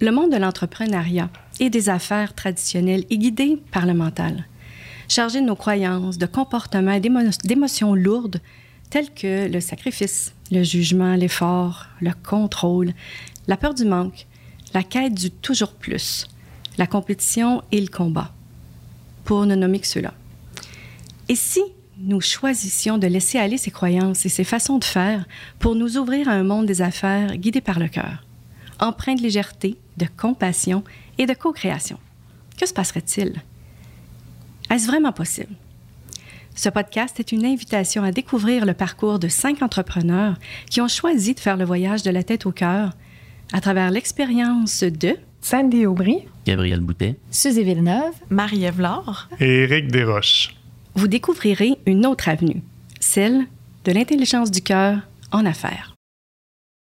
Le monde de l'entrepreneuriat et des affaires traditionnelles est guidé par le mental, chargé de nos croyances, de comportements et d'émotions lourdes telles que le sacrifice, le jugement, l'effort, le contrôle, la peur du manque, la quête du toujours plus, la compétition et le combat, pour ne nommer que ceux-là. Et si nous choisissions de laisser aller ces croyances et ces façons de faire pour nous ouvrir à un monde des affaires guidé par le cœur, empreint de légèreté, de compassion et de co-création. Que se passerait-il? Est-ce vraiment possible? Ce podcast est une invitation à découvrir le parcours de cinq entrepreneurs qui ont choisi de faire le voyage de la tête au cœur à travers l'expérience de Sandy Aubry, Gabriel Boutet, Suzy Villeneuve, Marie-Ève Laure et Éric Desroches. Vous découvrirez une autre avenue, celle de l'intelligence du cœur en affaires.